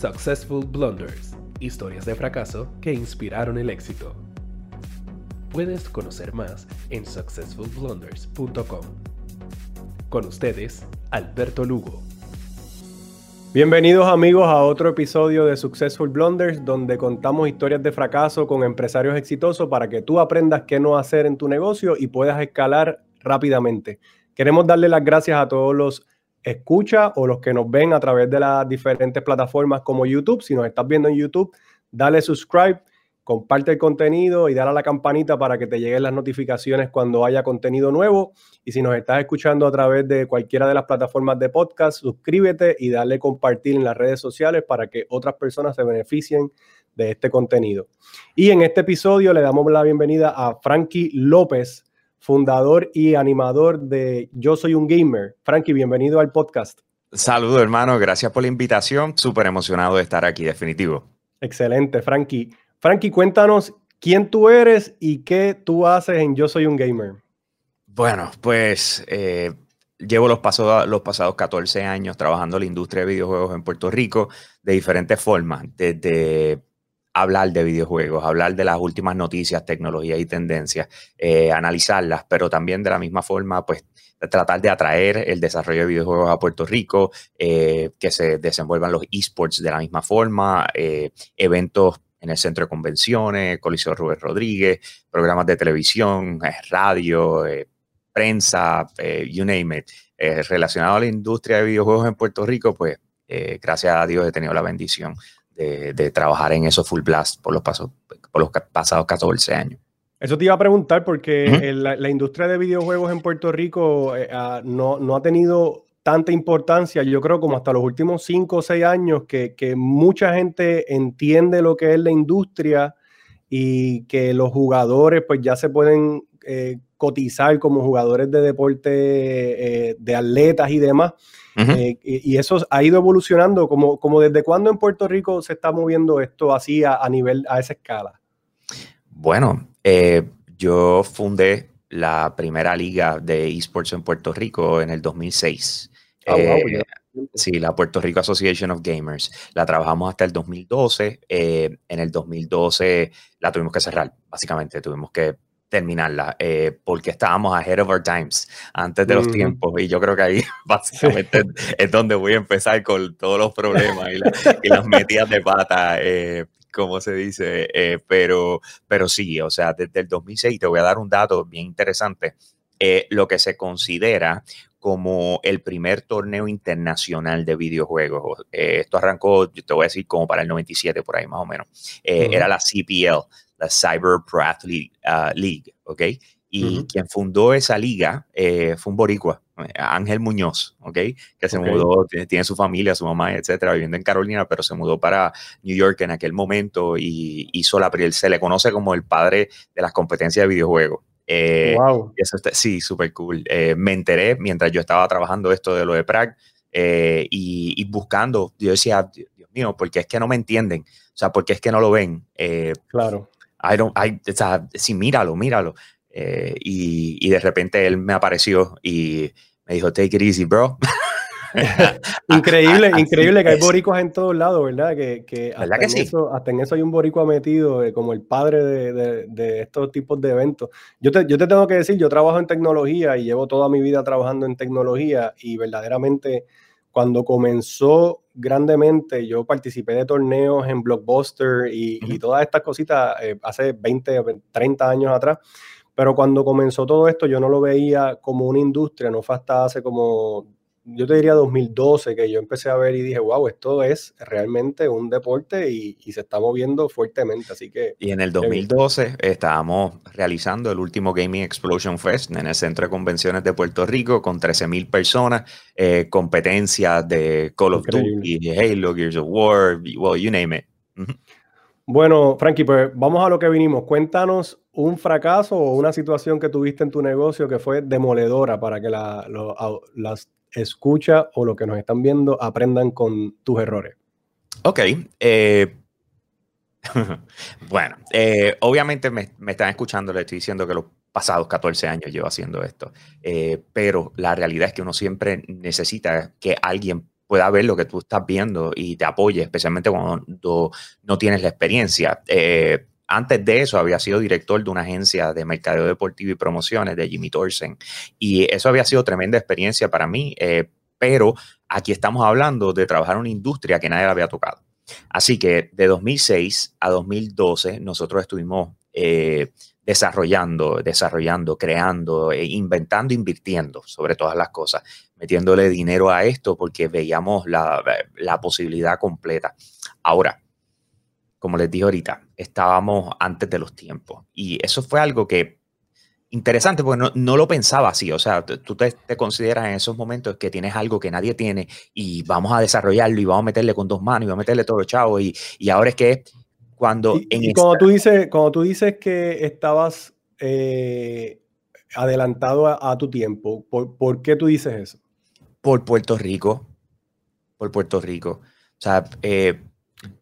Successful Blunders, historias de fracaso que inspiraron el éxito. Puedes conocer más en successfulblunders.com. Con ustedes, Alberto Lugo. Bienvenidos amigos a otro episodio de Successful Blunders donde contamos historias de fracaso con empresarios exitosos para que tú aprendas qué no hacer en tu negocio y puedas escalar rápidamente. Queremos darle las gracias a todos los escucha o los que nos ven a través de las diferentes plataformas como YouTube. Si nos estás viendo en YouTube, dale subscribe, comparte el contenido y dale a la campanita para que te lleguen las notificaciones cuando haya contenido nuevo. Y si nos estás escuchando a través de cualquiera de las plataformas de podcast, suscríbete y dale compartir en las redes sociales para que otras personas se beneficien de este contenido. Y en este episodio le damos la bienvenida a Frankie López, fundador y animador de Yo Soy un Gamer. Frankie, bienvenido al podcast. Saludos, hermano. Gracias por la invitación. Súper emocionado de estar aquí, definitivo. Excelente, Frankie. Frankie, cuéntanos quién tú eres y qué tú haces en Yo Soy un Gamer. Bueno, pues eh, llevo los, pasos, los pasados 14 años trabajando en la industria de videojuegos en Puerto Rico de diferentes formas, desde hablar de videojuegos, hablar de las últimas noticias, tecnologías y tendencias, eh, analizarlas, pero también de la misma forma, pues tratar de atraer el desarrollo de videojuegos a Puerto Rico, eh, que se desenvuelvan los esports de la misma forma, eventos en el centro de convenciones, Coliseo Rubén Rodríguez, programas de televisión, eh, radio, eh, prensa, eh, you name it, relacionado a la industria de videojuegos en Puerto Rico, pues gracias a Dios he tenido la bendición de, trabajar en eso full blast por los, pasos, por los pasados 14 años. Eso te iba a preguntar porque la, industria de videojuegos en Puerto Rico ah, no, no, ha tenido tanta importancia, yo creo como hasta los últimos cinco o seis años, que, mucha gente entiende lo que es la industria y que los jugadores pues ya se pueden eh, cotizar como jugadores de deporte, eh, de atletas y demás. Eh, y, eso ha ido evolucionando, como, como desde cuándo en Puerto Rico se está moviendo esto así a, nivel, a esa escala. Bueno, yo fundé la primera liga de esports en Puerto Rico en el 2006. Ah, eh, sí, la Puerto Rico Association of Gamers. La trabajamos hasta el 2012. Eh, en el 2012 la tuvimos que cerrar, básicamente. Tuvimos que terminarla eh, porque estábamos ahead of our times, antes de los tiempos. Y yo creo que ahí básicamente es donde voy a empezar con todos los problemas y, las metidas de pata. como se dice, pero, pero sí, o sea, desde el 2006, te voy a dar un dato bien interesante, lo que se considera como el primer torneo internacional de videojuegos. Eh, esto arrancó, te voy a decir, como para el 97, por ahí más o menos. Eh, era la CPL, la Cyber Pro Athlete uh, League, ¿ok? Y quien fundó esa liga eh, fue un boricua, Ángel Muñoz, ¿ok? Que se mudó, tiene, su familia, su mamá, etcétera, viviendo en Carolina, pero se mudó para New York en aquel momento y hizo la, se le conoce como el padre de las competencias de videojuegos. Eh, wow. Eso sí, súper cool. Eh, me enteré mientras yo estaba trabajando esto de lo de Prague eh, y, buscando, yo decía, Dios mío, ¿por qué es que no me entienden? O sea, ¿por qué es que no lo ven? claro. I don't, I, o sea, sí, míralo, míralo. Y, y, de repente él me apareció y me dijo, take it easy, bro. increíble, increíble que hay boricuas en todos lados, ¿verdad? Que, hasta, en eso, hasta, en eso, hay un boricua metido eh, como el padre de, estos tipos de eventos. Yo te, yo te tengo que decir, yo trabajo en tecnología y llevo toda mi vida trabajando en tecnología y verdaderamente cuando comenzó grandemente, yo participé de torneos en Blockbuster y, todas estas cositas eh, hace 20, 30 años atrás. Pero cuando comenzó todo esto, yo no lo veía como una industria, no fue hasta hace como yo te diría 2012 que yo empecé a ver y dije, wow, esto es realmente un deporte y, se está moviendo fuertemente, así que... Y en el 2012 estábamos realizando el último Gaming Explosion Fest en el Centro de Convenciones de Puerto Rico con 13.000 personas, eh, competencias de Call of Duty, Halo, Gears of War, well, you name it. Bueno, Frankie, pues vamos a lo que vinimos. Cuéntanos un fracaso o una situación que tuviste en tu negocio que fue demoledora para que la, las escucha o lo que nos están viendo aprendan con tus errores. Ok. Eh, bueno, eh, obviamente me, están escuchando, le estoy diciendo que los pasados 14 años llevo haciendo esto, eh, pero la realidad es que uno siempre necesita que alguien pueda ver lo que tú estás viendo y te apoye, especialmente cuando no tienes la experiencia. Antes de eso había sido director de una agencia de mercadeo deportivo y promociones de Jimmy Thorsen y eso había sido tremenda experiencia para mí, eh, pero aquí estamos hablando de trabajar en una industria que nadie había tocado. Así que de 2006 a 2012 nosotros estuvimos eh, desarrollando, desarrollando, creando, e inventando, invirtiendo sobre todas las cosas, metiéndole dinero a esto porque veíamos la, posibilidad completa. Ahora, como les dije ahorita, estábamos antes de los tiempos y eso fue algo que interesante porque no, lo pensaba así. O sea, tú te, consideras en esos momentos que tienes algo que nadie tiene y vamos a desarrollarlo y vamos a meterle con dos manos y vamos a meterle todo los chavos y, y ahora es que cuando, y, cuando, tú dices, cuando tú dices que estabas eh, adelantado a, tu tiempo, ¿por, qué tú dices eso? Por Puerto Rico. Por Puerto Rico. O sea, eh,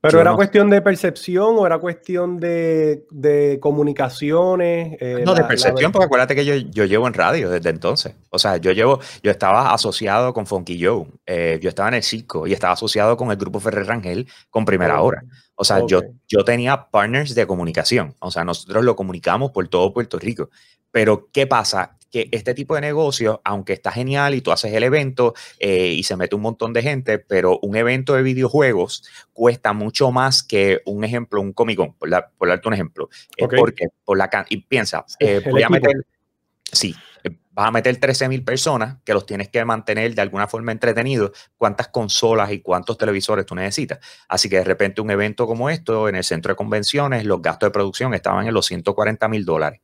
¿Pero era cuestión de percepción o era cuestión de, comunicaciones? Eh, no, de percepción, porque acuérdate que yo, yo, llevo en radio desde entonces. O sea, yo llevo, yo estaba asociado con Funky Joe, eh, yo estaba en el circo y estaba asociado con el grupo Ferrer Rangel con Primera Hora. O sea, yo, yo tenía partners de comunicación. O sea, nosotros lo comunicamos por todo Puerto Rico. Pero, ¿qué pasa? Que este tipo de negocio, aunque está genial y tú haces el evento eh, y se mete un montón de gente, pero un evento de videojuegos cuesta mucho más que un ejemplo, un Comic Con, por, darte un ejemplo. Porque por la y piensa, eh, voy a meter, sí, eh, vas a meter 13 mil personas que los tienes que mantener de alguna forma entretenidos, cuántas consolas y cuántos televisores tú necesitas. Así que de repente un evento como esto en el centro de convenciones, los gastos de producción estaban en los 140 mil dólares.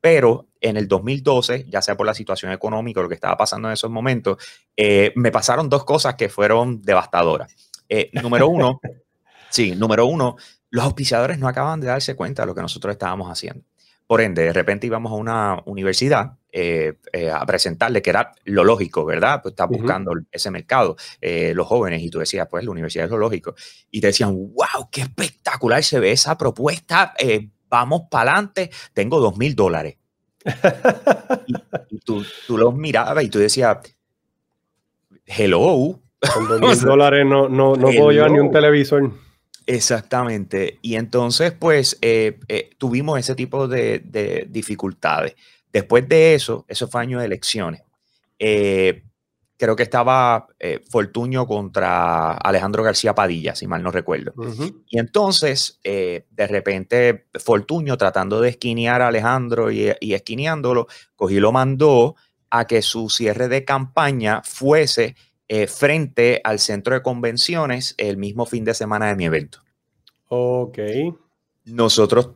Pero en el 2012, ya sea por la situación económica o lo que estaba pasando en esos momentos, eh, me pasaron dos cosas que fueron devastadoras. Eh, número uno, sí, número uno, los auspiciadores no acaban de darse cuenta de lo que nosotros estábamos haciendo. Por ende, de repente íbamos a una universidad eh, a presentarle que era lo lógico, ¿verdad? Pues estás buscando ese mercado, los jóvenes, y tú decías, pues la universidad es lo lógico. Y te decían, wow, qué espectacular se ve esa propuesta, vamos para adelante, tengo dos mil dólares. y, tú, los mirabas y tú decías, hello. Con dos mil dólares no, no, no puedo llevar ni un televisor. Exactamente. Y entonces, pues, eh, eh, tuvimos ese tipo de, de, dificultades. Después de eso, eso fue año de elecciones. Eh, creo que estaba eh, Fortuño contra Alejandro García Padilla, si mal no recuerdo. Y entonces, eh, de repente, Fortuño, tratando de esquinear a Alejandro y, esquineándolo, cogí y lo mandó a que su cierre de campaña fuese eh, frente al centro de convenciones el mismo fin de semana de mi evento. Ok. Nosotros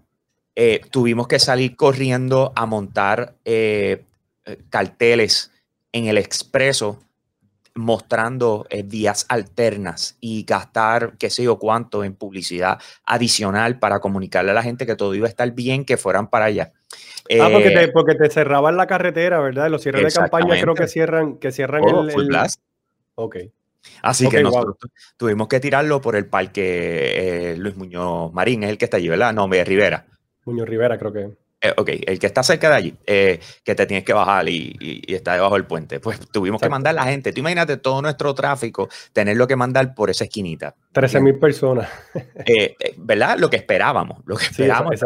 tuvimos que salir corriendo a montar carteles en el expreso mostrando eh, vías alternas y gastar qué sé yo cuánto en publicidad adicional para comunicarle a la gente que todo iba a estar bien, que fueran para allá. ah, porque te, eh, porque te cerraban la carretera, ¿verdad? Los cierres de campaña creo que cierran, que cierran el, el... Blast. Ok. Así que nosotros tuvimos que tirarlo por el parque eh, Luis Muñoz Marín, es el que está allí, ¿verdad? No, Rivera. Muñoz Rivera, creo que. Eh, ok, el que está cerca de allí, eh, que te tienes que bajar y, está debajo del puente, pues tuvimos que mandar la gente. Tú imagínate todo nuestro tráfico, tenerlo que mandar por esa esquinita. 13 mil personas. Eh, ¿Verdad? Lo que esperábamos, lo que esperábamos,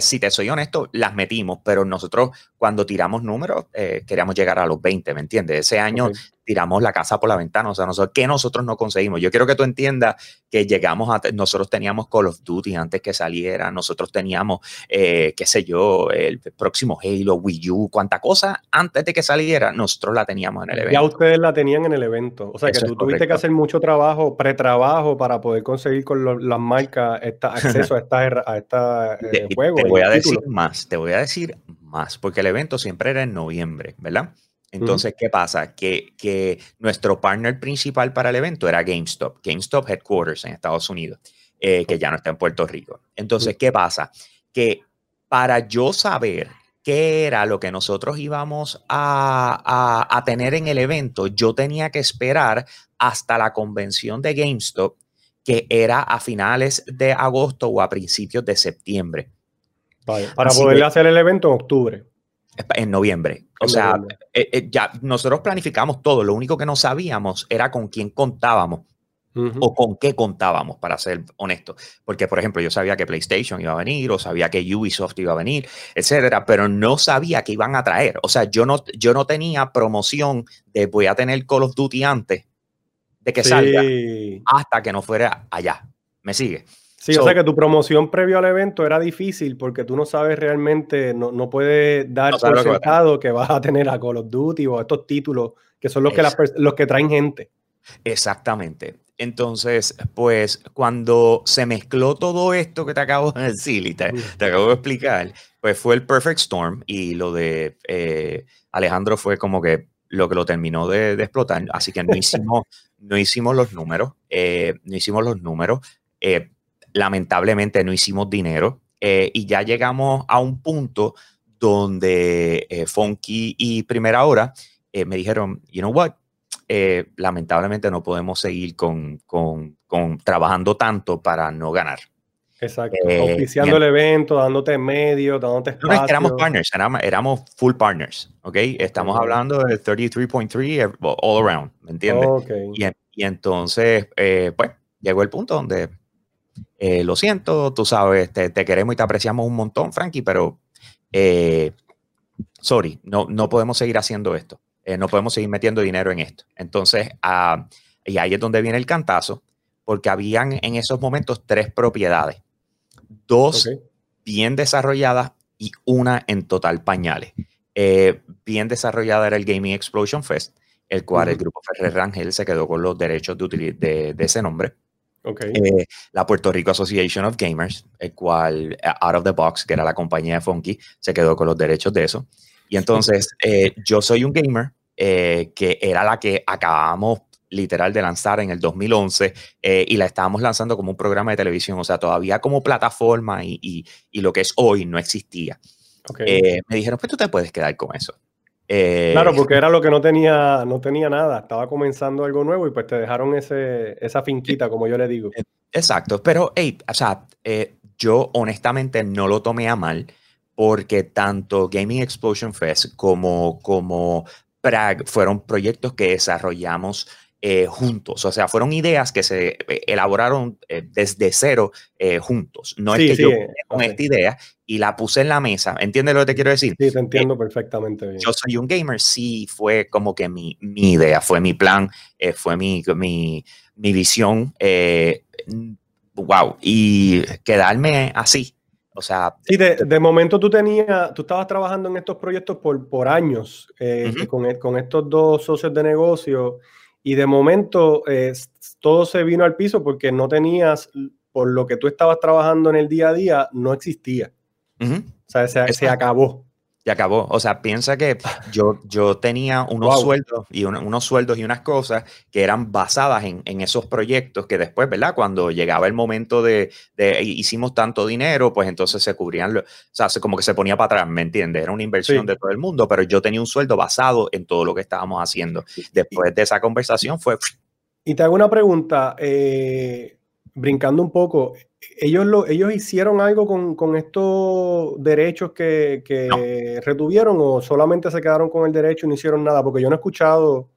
si te soy honesto, las metimos, pero nosotros cuando tiramos números queríamos llegar a los 20, ¿me entiendes? Ese año tiramos la casa por la ventana, o sea, nosotros, ¿qué nosotros no conseguimos? Yo quiero que tú entiendas que llegamos a, nosotros teníamos Call of Duty antes que saliera, nosotros teníamos, qué sé yo, el próximo Halo, Wii U, cuánta cosa antes de que saliera, nosotros la teníamos en el evento. Ya ustedes la tenían en el evento. O sea, que tú tuviste que hacer mucho trabajo, pretrabajo, para poder conseguir con las marcas esta, acceso a esta, a esta eh, juego. Te voy a decir más, te voy a decir más, porque el evento siempre era en noviembre, ¿verdad? Entonces, ¿qué pasa? Que, que, nuestro partner principal para el evento era GameStop, GameStop Headquarters en Estados Unidos, eh, que ya no está en Puerto Rico. Entonces, ¿qué pasa? Que para yo saber qué era lo que nosotros íbamos a, tener en el evento, yo tenía que esperar hasta la convención de GameStop, que era a finales de agosto o a principios de septiembre. Para poder hacer el evento en octubre. En noviembre. O sea, eh, eh, ya nosotros planificamos todo. Lo único que no sabíamos era con quién contábamos o con qué contábamos, para ser honesto. Porque, por ejemplo, yo sabía que PlayStation iba a venir o sabía que Ubisoft iba a venir, etcétera, pero no sabía que iban a traer. O sea, yo no, yo no tenía promoción de voy a tener Call of Duty antes de que salga hasta que no fuera allá. ¿Me sigue? Sí, o sea que tu promoción previo al evento era difícil porque tú no sabes realmente, no, no puedes dar por sentado que, vas a tener a Call of Duty o estos títulos que son los que, los que traen gente. Exactamente. Entonces, pues cuando se mezcló todo esto que te acabo de decir y te, acabo de explicar, pues fue el Perfect Storm y lo de eh, Alejandro fue como que lo que lo terminó de, explotar. Así que no hicimos, no hicimos los números, eh, no hicimos los números. Eh, lamentablemente no hicimos dinero eh, y ya llegamos a un punto donde eh, Funky y Primera Hora eh, me dijeron, you know what, lamentablemente no podemos seguir con, con, con, trabajando tanto para no ganar. Exacto, oficiando el evento, dándote medio, dándote espacio. éramos partners, éramos, full partners, ¿ok? Estamos hablando de 33.3 all around, ¿me entiendes? Y, y, entonces, pues, llegó el punto donde eh, lo siento, tú sabes, te, queremos y te apreciamos un montón, Frankie, pero eh, sorry, no, no podemos seguir haciendo esto. Eh, no podemos seguir metiendo dinero en esto. Entonces, ah, y ahí es donde viene el cantazo, porque habían en esos momentos tres propiedades, dos bien desarrolladas y una en total pañales. bien desarrollada era el Gaming Explosion Fest, el cual el grupo Ferrer Rangel se quedó con los derechos de, de ese nombre. Eh, la Puerto Rico Association of Gamers, el cual eh, Out of the Box, que era la compañía de Funky, se quedó con los derechos de eso. Y entonces eh, yo soy un gamer que era la que acabamos literal de lanzar en el 2011 y la estábamos lanzando como un programa de televisión, o sea, todavía como plataforma y, y, lo que es hoy no existía. me dijeron, pues tú te puedes quedar con eso. Eh, claro, porque era lo que no tenía, no tenía nada, estaba comenzando algo nuevo y pues te dejaron ese, esa finquita, como yo le digo. Eh, exacto, pero hey, o sea, eh, yo honestamente no lo tomé a mal porque tanto Gaming Explosion Fest como, como Prague fueron proyectos que desarrollamos eh, juntos. O sea, fueron ideas que se eh, elaboraron eh, desde cero juntos. No es que yo con esta idea y la puse en la mesa. ¿Entiendes lo que te quiero decir? Sí, te entiendo perfectamente bien. Yo soy un gamer, sí, fue como que mi, mi idea, fue mi plan, fue mi, mi, mi visión. wow, y quedarme así. O sea, sí, de, de, momento tú tenías, tú estabas trabajando en estos proyectos por, por años con, con, estos dos socios de negocio y de momento eh, todo se vino al piso porque no tenías, por lo que tú estabas trabajando en el día a día, no existía. O sea, se, acabó. Se acabó. O sea, piensa que yo, yo tenía unos sueldos y unos sueldos y unas cosas que eran basadas en, en, esos proyectos que después, ¿verdad? Cuando llegaba el momento de, de, hicimos tanto dinero, pues entonces se cubrían, o sea, como que se ponía para atrás, ¿me entiendes? Era una inversión de todo el mundo, pero yo tenía un sueldo basado en todo lo que estábamos haciendo. Después de esa conversación fue... Y te hago una pregunta, eh, brincando un poco, ellos, lo, ellos hicieron algo con, con estos derechos que, que retuvieron o solamente se quedaron con el derecho y no hicieron nada, porque yo no he escuchado.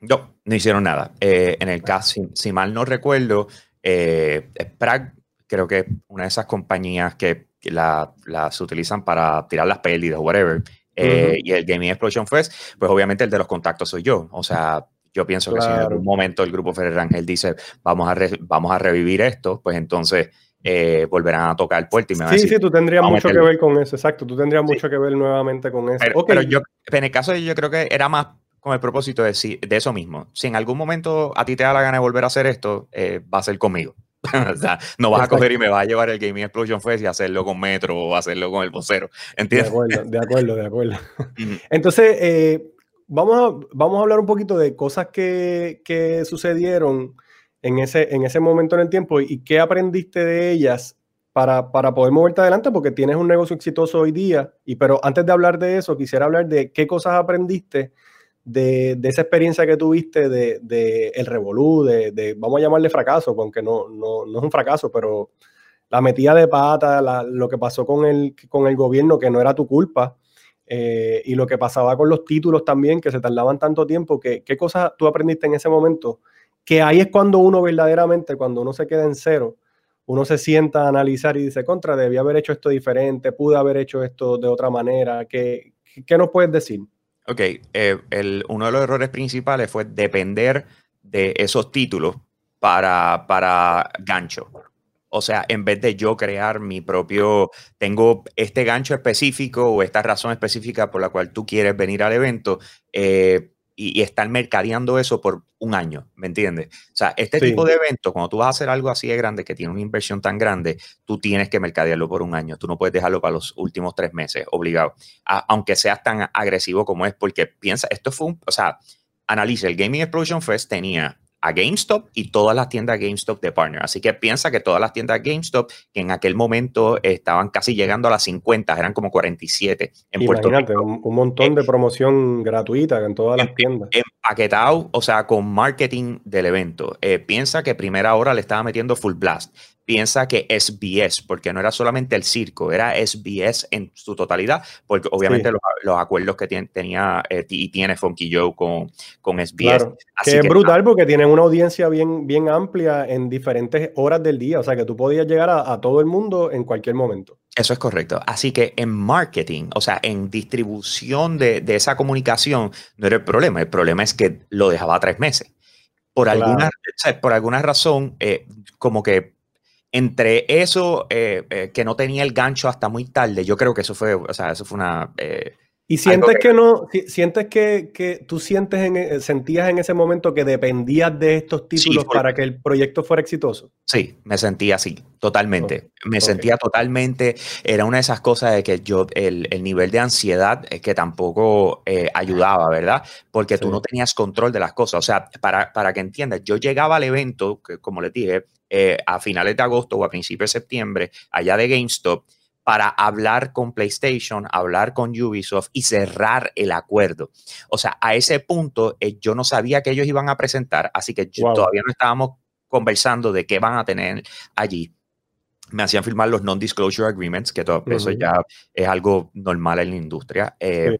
No, no hicieron nada. Eh, en el caso, si, mal no recuerdo, eh, Prague, creo que una de esas compañías que, las utilizan para tirar las pérdidas o whatever, eh, y el Gaming Explosion Fest, pues obviamente el de los contactos soy yo. O sea, yo pienso que si en algún momento el grupo Ferrer Ángel dice vamos a, vamos a revivir esto, pues entonces eh, volverán a tocar el puerto y me van sí, a decir, Sí, tú tendrías mucho que ver con eso, exacto. Tú tendrías mucho que ver nuevamente con eso. Pero, yo, en el caso de yo creo que era más con el propósito de, de eso mismo. Si en algún momento a ti te da la gana de volver a hacer esto, eh, va a ser conmigo. o sea, no vas a coger y me vas a llevar el Gaming Explosion Fest y hacerlo con Metro o hacerlo con el vocero. ¿Entiendes? De acuerdo, de acuerdo, de acuerdo. Entonces, eh, vamos, a, vamos a hablar un poquito de cosas que, que sucedieron en ese, en ese momento en el tiempo y qué aprendiste de ellas para, para, poder moverte adelante, porque tienes un negocio exitoso hoy día. Y pero antes de hablar de eso, quisiera hablar de qué cosas aprendiste de, de esa experiencia que tuviste de, de el revolú, de, de, vamos a llamarle fracaso, aunque no, no, no, es un fracaso, pero la metida de pata, la, lo que pasó con el, con el gobierno, que no era tu culpa, y lo que pasaba con los títulos también, que se tardaban tanto tiempo, que, ¿qué cosas tú aprendiste en ese momento? Que ahí es cuando uno verdaderamente, cuando uno se queda en cero, uno se sienta a analizar y dice, contra, debía haber hecho esto diferente, pude haber hecho esto de otra manera. ¿Qué, qué nos puedes decir? Ok, eh, el, uno de los errores principales fue depender de esos títulos para, para gancho. O sea, en vez de yo crear mi propio, tengo este gancho específico o esta razón específica por la cual tú quieres venir al evento, eh, y, estar mercadeando eso por un año, ¿me entiendes? O sea, este tipo de eventos, cuando tú vas a hacer algo así de grande, que tiene una inversión tan grande, tú tienes que mercadearlo por un año, tú no puedes dejarlo para los últimos tres meses, obligado, aunque seas tan agresivo como es, porque piensa, esto fue un, o sea, analice, el Gaming Explosion Fest tenía a GameStop y todas las tiendas GameStop de partner. Así que piensa que todas las tiendas GameStop, que en aquel momento estaban casi llegando a las 50, eran como 47 en Puerto Rico. Un, un montón de promoción gratuita en todas las tiendas. Empaquetado, o sea, con marketing del evento. Eh, piensa que primera hora le estaba metiendo full blast piensa que SBS, porque no era solamente el circo, era SBS en su totalidad, porque obviamente los, acuerdos que tenía eh, y tiene Funky Joe con, con SBS. Claro, que es brutal porque tienen una audiencia bien, bien amplia en diferentes horas del día, o sea que tú podías llegar a, todo el mundo en cualquier momento. Eso es correcto. Así que en marketing, o sea, en distribución de, esa comunicación, no era el problema. El problema es que lo dejaba tres meses. Por, alguna, por alguna razón, eh, como que entre eso, eh, eh, que no tenía el gancho hasta muy tarde, yo creo que eso fue, o sea, eso fue una... Eh, y sientes que, no, sientes que, que tú sientes en, sentías en ese momento que dependías de estos títulos para que el proyecto fuera exitoso. Sí, me sentía así, totalmente. me sentía totalmente, era una de esas cosas de que yo, el, el nivel de ansiedad es que tampoco ayudaba, ¿verdad? Porque tú no tenías control de las cosas. O sea, para, para que entiendas, yo llegaba al evento, que como les dije, eh, a finales de agosto o a principios de septiembre allá de GameStop para hablar con PlayStation, hablar con Ubisoft y cerrar el acuerdo. O sea, a ese punto eh, yo no sabía que ellos iban a presentar, así que todavía no estábamos conversando de qué van a tener allí. Me hacían firmar los non-disclosure agreements, que todo eso ya es algo normal en la industria. Eh,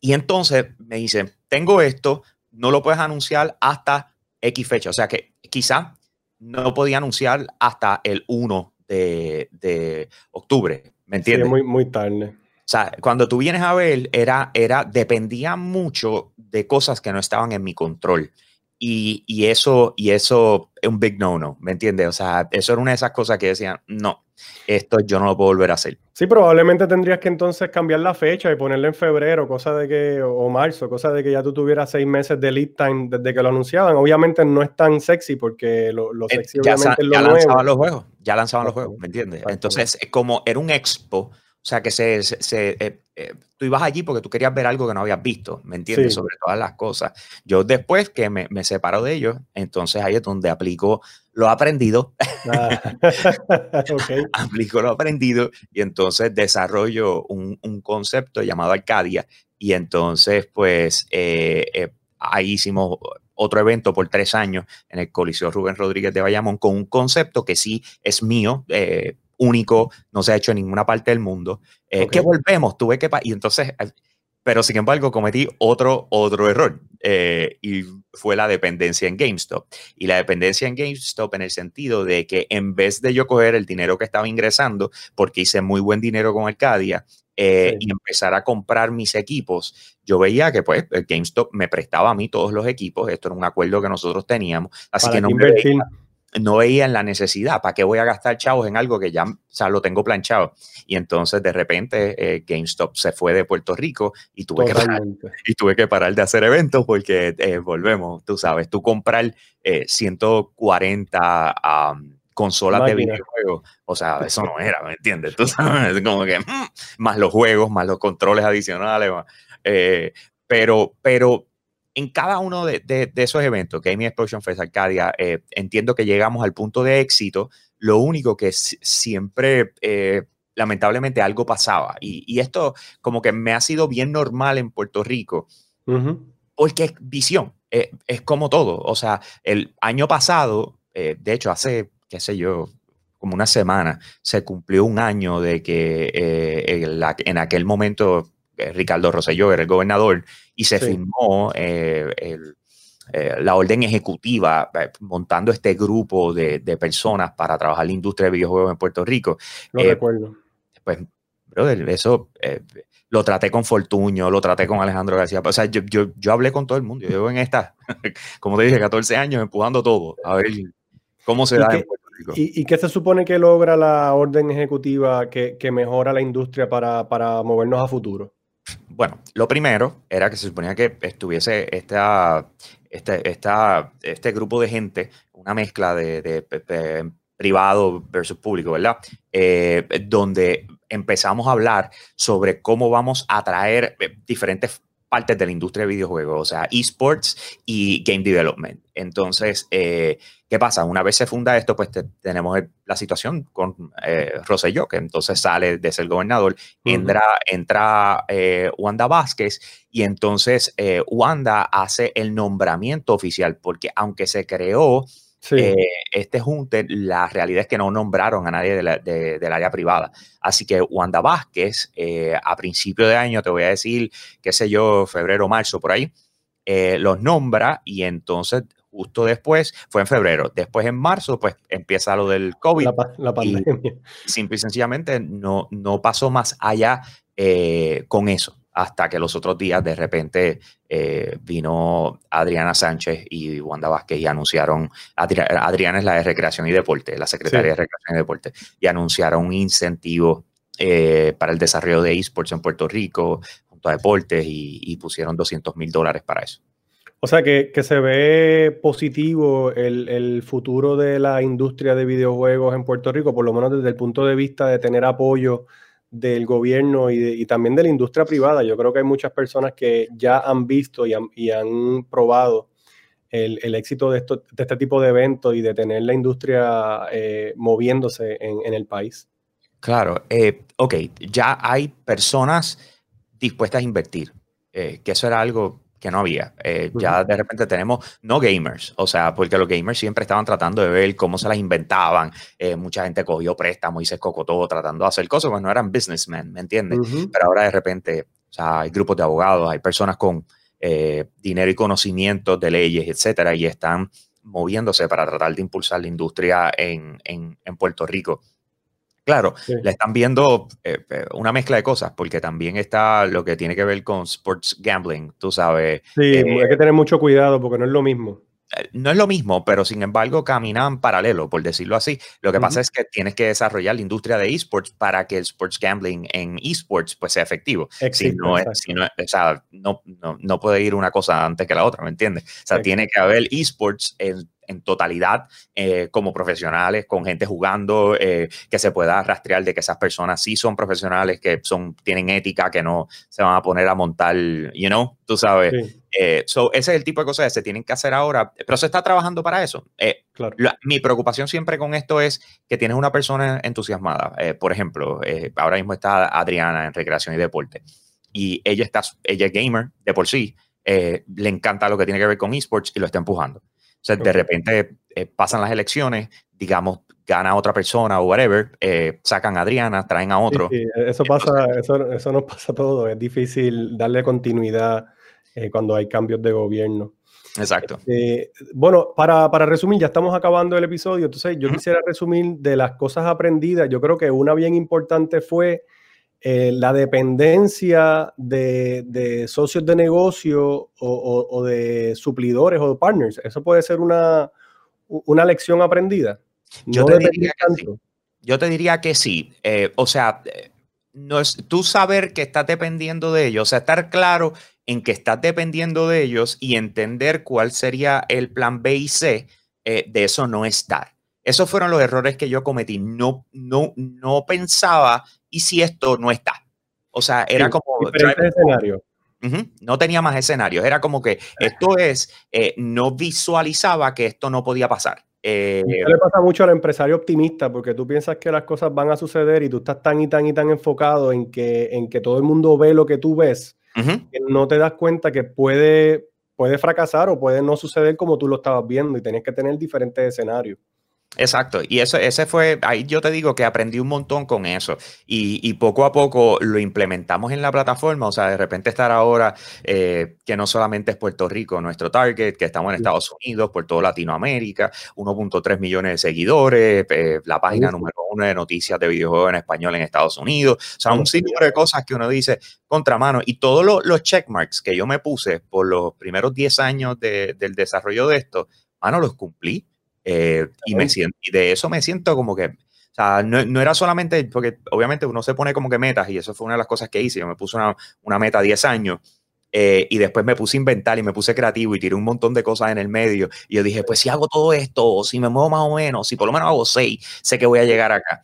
y entonces me dicen, tengo esto, no lo puedes anunciar hasta X fecha. O sea que quizá no podía anunciar hasta el 1 de, octubre, ¿me entiendes? muy, muy tarde. O sea, cuando tú vienes a ver, era, era, dependía mucho de cosas que no estaban en mi control. Y, y eso, y eso es un big no-no, ¿me entiendes? O sea, eso era una de esas cosas que decían, no, esto yo no lo puedo volver a hacer. Sí, probablemente tendrías que entonces cambiar la fecha y ponerla en febrero, cosa de que, o marzo, cosa de que ya tú tuvieras seis meses de lead time desde que lo anunciaban. Obviamente no es tan sexy porque lo, lo eh, sexy ya, obviamente es lo ya lanzaban los juegos, ya lanzaban los juegos, ¿me entiendes? Entonces, como era un expo, o sea, que se, se, eh, eh, tú ibas allí porque tú querías ver algo que no habías visto, ¿me entiendes? Sobre todas las cosas. Yo después que me, me, separo de ellos, entonces ahí es donde aplico lo aprendido. Ah. aplico lo aprendido y entonces desarrollo un, un concepto llamado Arcadia y entonces pues eh, ahí hicimos otro evento por tres años en el Coliseo Rubén Rodríguez de Bayamón con un concepto que sí es mío, eh, único, no se ha hecho en ninguna parte del mundo. Eh, que volvemos, tuve que... Y entonces, eh, pero sin embargo cometí otro, otro error eh, y fue la dependencia en GameStop. Y la dependencia en GameStop en el sentido de que en vez de yo coger el dinero que estaba ingresando, porque hice muy buen dinero con Arcadia, y empezar a comprar mis equipos, yo veía que pues GameStop me prestaba a mí todos los equipos, esto era un acuerdo que nosotros teníamos, así que no me veía, no veían la necesidad, ¿para qué voy a gastar chavos en algo que ya o lo tengo planchado? Y entonces de repente eh, GameStop se fue de Puerto Rico y tuve, que parar, y tuve que parar de hacer eventos porque eh, volvemos, tú sabes, tú comprar 140 eh, consolas de videojuegos, o sea, eso no era, ¿me entiendes? Tú sabes, como que mm, más los juegos, más los controles adicionales, pero, pero en cada uno de, esos eventos, Gaming Explosion Fest Arcadia, eh, entiendo que llegamos al punto de éxito. Lo único que siempre, eh, lamentablemente, algo pasaba. Y, esto como que me ha sido bien normal en Puerto Rico, porque es visión, eh, es como todo. O sea, el año pasado, de hecho, hace, qué sé yo, como una semana, se cumplió un año de que en aquel momento Ricardo Rosselló era el gobernador, y se firmó el eh, la orden ejecutiva eh, montando este grupo de, personas para trabajar la industria de videojuegos en Puerto Rico. Lo eh, recuerdo. Pues, brother, eso lo traté con Fortuño, lo traté con Alejandro García. O sea, yo, yo, hablé con todo el mundo. Yo llevo en esta, como te dije, 14 años empujando todo. A ver cómo se da en Puerto Rico. ¿Y, qué se supone que logra la orden ejecutiva que, mejora la industria para, para movernos a futuro? Bueno, lo primero era que se suponía que estuviese esta, este, este grupo de gente, una mezcla de, privado versus público, ¿verdad? Eh, donde empezamos a hablar sobre cómo vamos a atraer eh, diferentes partes de la industria de videojuegos, o sea, esports y game development. Entonces, eh, ¿qué pasa? Una vez se funda esto, pues tenemos la situación con eh, Rosselló, que entonces sale de ser gobernador, entra, entra eh, Wanda Vázquez y entonces eh, Wanda hace el nombramiento oficial, porque aunque se creó eh, este junte, la realidad es que no nombraron a nadie del área privada. Así que Wanda Vázquez, eh, a principio de año, te voy a decir, qué sé yo, febrero, marzo, por ahí, eh, los nombra y entonces justo después, fue en febrero, después en marzo, pues empieza lo del COVID. La, pandemia. simple y sencillamente no, no pasó más allá con eso hasta que los otros días de repente eh, vino Adriana Sánchez y Wanda Vázquez y anunciaron, Adriana es la de Recreación y Deporte, la secretaria de Recreación y Deporte, y anunciaron un incentivo eh, para el desarrollo de esports en Puerto Rico junto a deportes y, pusieron 200 mil dólares para eso. O sea que, se ve positivo el, el, futuro de la industria de videojuegos en Puerto Rico, por lo menos desde el punto de vista de tener apoyo del gobierno y, también de la industria privada. Yo creo que hay muchas personas que ya han visto y han, probado el, éxito de, esto, de este tipo de eventos y de tener la industria eh, moviéndose en, el país. Claro, eh, ok, ya hay personas dispuestas a invertir, eh, que eso era algo que no había. Eh, ya de repente tenemos no gamers, o sea, porque los gamers siempre estaban tratando de ver cómo se las inventaban. Eh, mucha gente cogió préstamos y se escocotó tratando de hacer cosas, pues no eran businessmen, ¿me entiendes? Pero ahora de repente, o sea, hay grupos de abogados, hay personas con eh, dinero y conocimientos de leyes, etcétera, y están moviéndose para tratar de impulsar la industria en, en, en Puerto Rico. Claro, le están viendo eh, eh, una mezcla de cosas, porque también está lo que tiene que ver con sports gambling, tú sabes. Sí, hay que eh, tener mucho cuidado porque no es lo mismo. No es lo mismo, pero sin embargo caminan paralelo, por decirlo así. Lo que pasa es que tienes que desarrollar la industria de esports para que el sports gambling en esports pues, sea efectivo. si no, es, si no, o sea, no, no, puede ir una cosa antes que la otra, ¿me entiendes? O sea, tiene que haber esports en en totalidad eh, como profesionales, con gente jugando, eh, que se pueda rastrear de que esas personas sí son profesionales, que son, tienen ética, que no se van a poner a montar, you know, tú sabes. Eh, ese es el tipo de cosas que se tienen que hacer ahora, pero se está trabajando para eso. mi preocupación siempre con esto es que tienes una persona entusiasmada. por ejemplo, ahora mismo está Adriana en recreación y deporte y ella, está, ella es gamer de por sí, le encanta lo que tiene que ver con esports y lo está empujando. O sea, de repente eh, pasan las elecciones, digamos, gana otra persona o whatever, eh, sacan a Adriana, traen a otro. Sí, eso pasa, eso, eso nos pasa todo. Es difícil darle continuidad eh, cuando hay cambios de gobierno. Exacto. bueno, para, para, resumir, ya estamos acabando el episodio. Entonces, yo quisiera resumir de las cosas aprendidas. Yo creo que una bien importante fue eh, la dependencia de, socios de negocio o, de suplidores o de partners. Eso puede ser una, una lección aprendida. Yo, te diría que sí. Yo te diría que sí. Eh, o sea, no es tú saber que estás dependiendo de ellos, o sea, estar claro en que estás dependiendo de ellos y entender cuál sería el plan B y C, eh, de eso no estar. Esos fueron los errores que yo cometí. No, no, no pensaba y si esto no está. O sea, era como... escenario. no tenía más escenarios. Era como que esto es, eh, no visualizaba que esto no podía pasar. Eh, le pasa mucho al empresario optimista porque tú piensas que las cosas van a suceder y tú estás tan y tan y tan enfocado en que, en que todo el mundo ve lo que tú ves, que no te das cuenta que puede, puede fracasar o puede no suceder como tú lo estabas viendo y tienes que tener diferentes escenarios. Exacto, y eso, ese fue, ahí yo te digo que aprendí un montón con eso y, poco a poco lo implementamos en la plataforma, o sea, de repente estar ahora eh, que no solamente es Puerto Rico nuestro target, que estamos en Estados Unidos, por toda Latinoamérica, 1.3 millones de seguidores, eh, la página número uno de noticias de videojuegos en español en Estados Unidos, o sea, un sinnúmero de cosas que uno dice contramano y todos los checkmarks que yo me puse por los primeros 10 años del desarrollo de esto, mano, los cumplí. Eh, y, me siento, y de eso me siento como que, o sea, no, no, era solamente, porque obviamente uno se pone como que metas, y eso fue una de las cosas que hice, yo me puse una, una meta a 10 años, eh, y después me puse a inventar y me puse creativo y tiré un montón de cosas en el medio, y yo dije, pues si hago todo esto, o si me muevo más o menos, si por lo menos hago 6, sé que voy a llegar acá.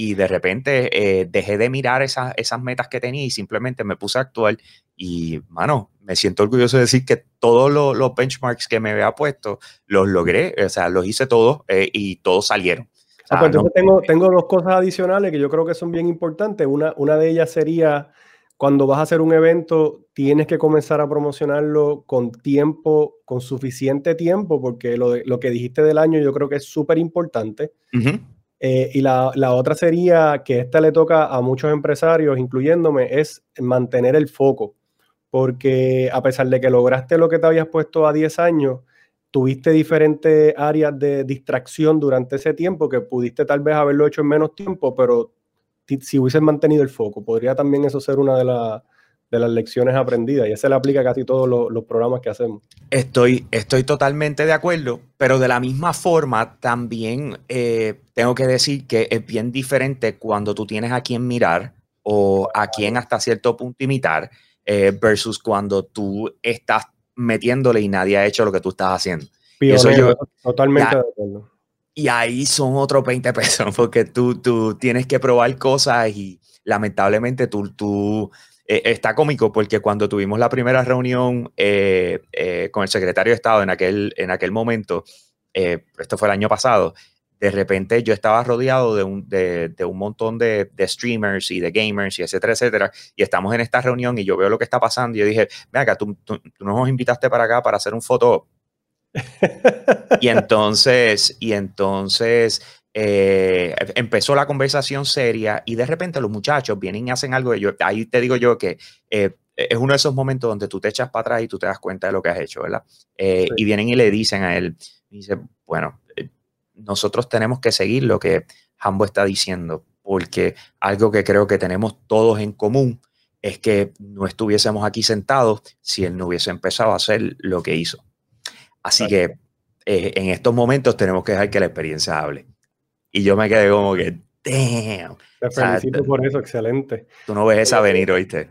Y de repente eh, dejé de mirar esas, esas metas que tenía y simplemente me puse a actuar. Y, mano, me siento orgulloso de decir que todos los, benchmarks que me había puesto los logré, o sea, los hice todos eh, y todos salieron. Ah, pues entonces tengo, tengo dos cosas adicionales que yo creo que son bien importantes. Una, una de ellas sería cuando vas a hacer un evento, tienes que comenzar a promocionarlo con tiempo, con suficiente tiempo, porque lo, lo que dijiste del año yo creo que es súper importante. Eh, y la, la, otra sería que esta le toca a muchos empresarios, incluyéndome, es mantener el foco porque a pesar de que lograste lo que te habías puesto a 10 años, tuviste diferentes áreas de distracción durante ese tiempo que pudiste tal vez haberlo hecho en menos tiempo, pero si hubieses mantenido el foco, podría también eso ser una de, las lecciones aprendidas y eso le aplica a casi todos los, programas que hacemos. Estoy, estoy totalmente de acuerdo, pero de la misma forma también eh, tengo que decir que es bien diferente cuando tú tienes a quien mirar o a quien hasta cierto punto imitar eh, versus cuando tú estás metiéndole y nadie ha hecho lo que tú estás haciendo. eso yo, totalmente de acuerdo. Y ahí son otros 20 pesos, porque tú, tú tienes que probar cosas y lamentablemente tú, tú eh, está cómico porque cuando tuvimos la primera reunión eh, con el secretario de Estado en aquel, en aquel momento, esto fue el año pasado, de repente yo estaba rodeado de un, de, un montón de, streamers y de gamers y etcétera, etcétera, y estamos en esta reunión y yo veo lo que está pasando y yo dije, venga, acá, tú, tú, nos invitaste para acá para hacer un foto. y entonces, y entonces eh, empezó la conversación seria y de repente los muchachos vienen y hacen algo. yo, ahí te digo yo que eh, es uno de esos momentos donde tú te echas para atrás y tú te das cuenta de lo que has hecho, ¿verdad? Eh, y vienen y le dicen a él, dice, bueno, nosotros tenemos que seguir lo que Hambo está diciendo, porque algo que creo que tenemos todos en común es que no estuviésemos aquí sentados si él no hubiese empezado a hacer lo que hizo. Así que eh, en estos momentos tenemos que dejar que la experiencia hable. Y yo me quedé como que, damn. Te felicito por eso, excelente. Tú no ves esa venir, ¿oíste?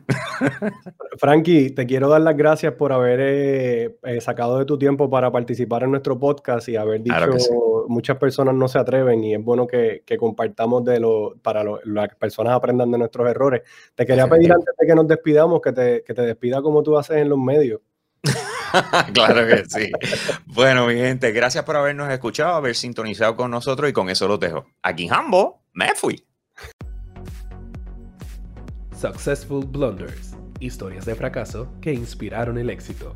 Frankie, te quiero dar las gracias por haber eh, eh, sacado de tu tiempo para participar en nuestro podcast y haber dicho muchas personas no se atreven y es bueno que, compartamos de lo para que las personas aprendan de nuestros errores. Te quería pedir antes de que nos despidamos que te, que te despida como tú haces en los medios. claro que sí. Bueno, mi gente, gracias por habernos escuchado, haber sintonizado con nosotros y con eso lo dejo. Aquí en Hambo, me fui. Successful Blunders, historias de fracaso que inspiraron el éxito.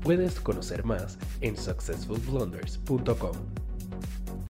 Puedes conocer más en successfulblunders.com.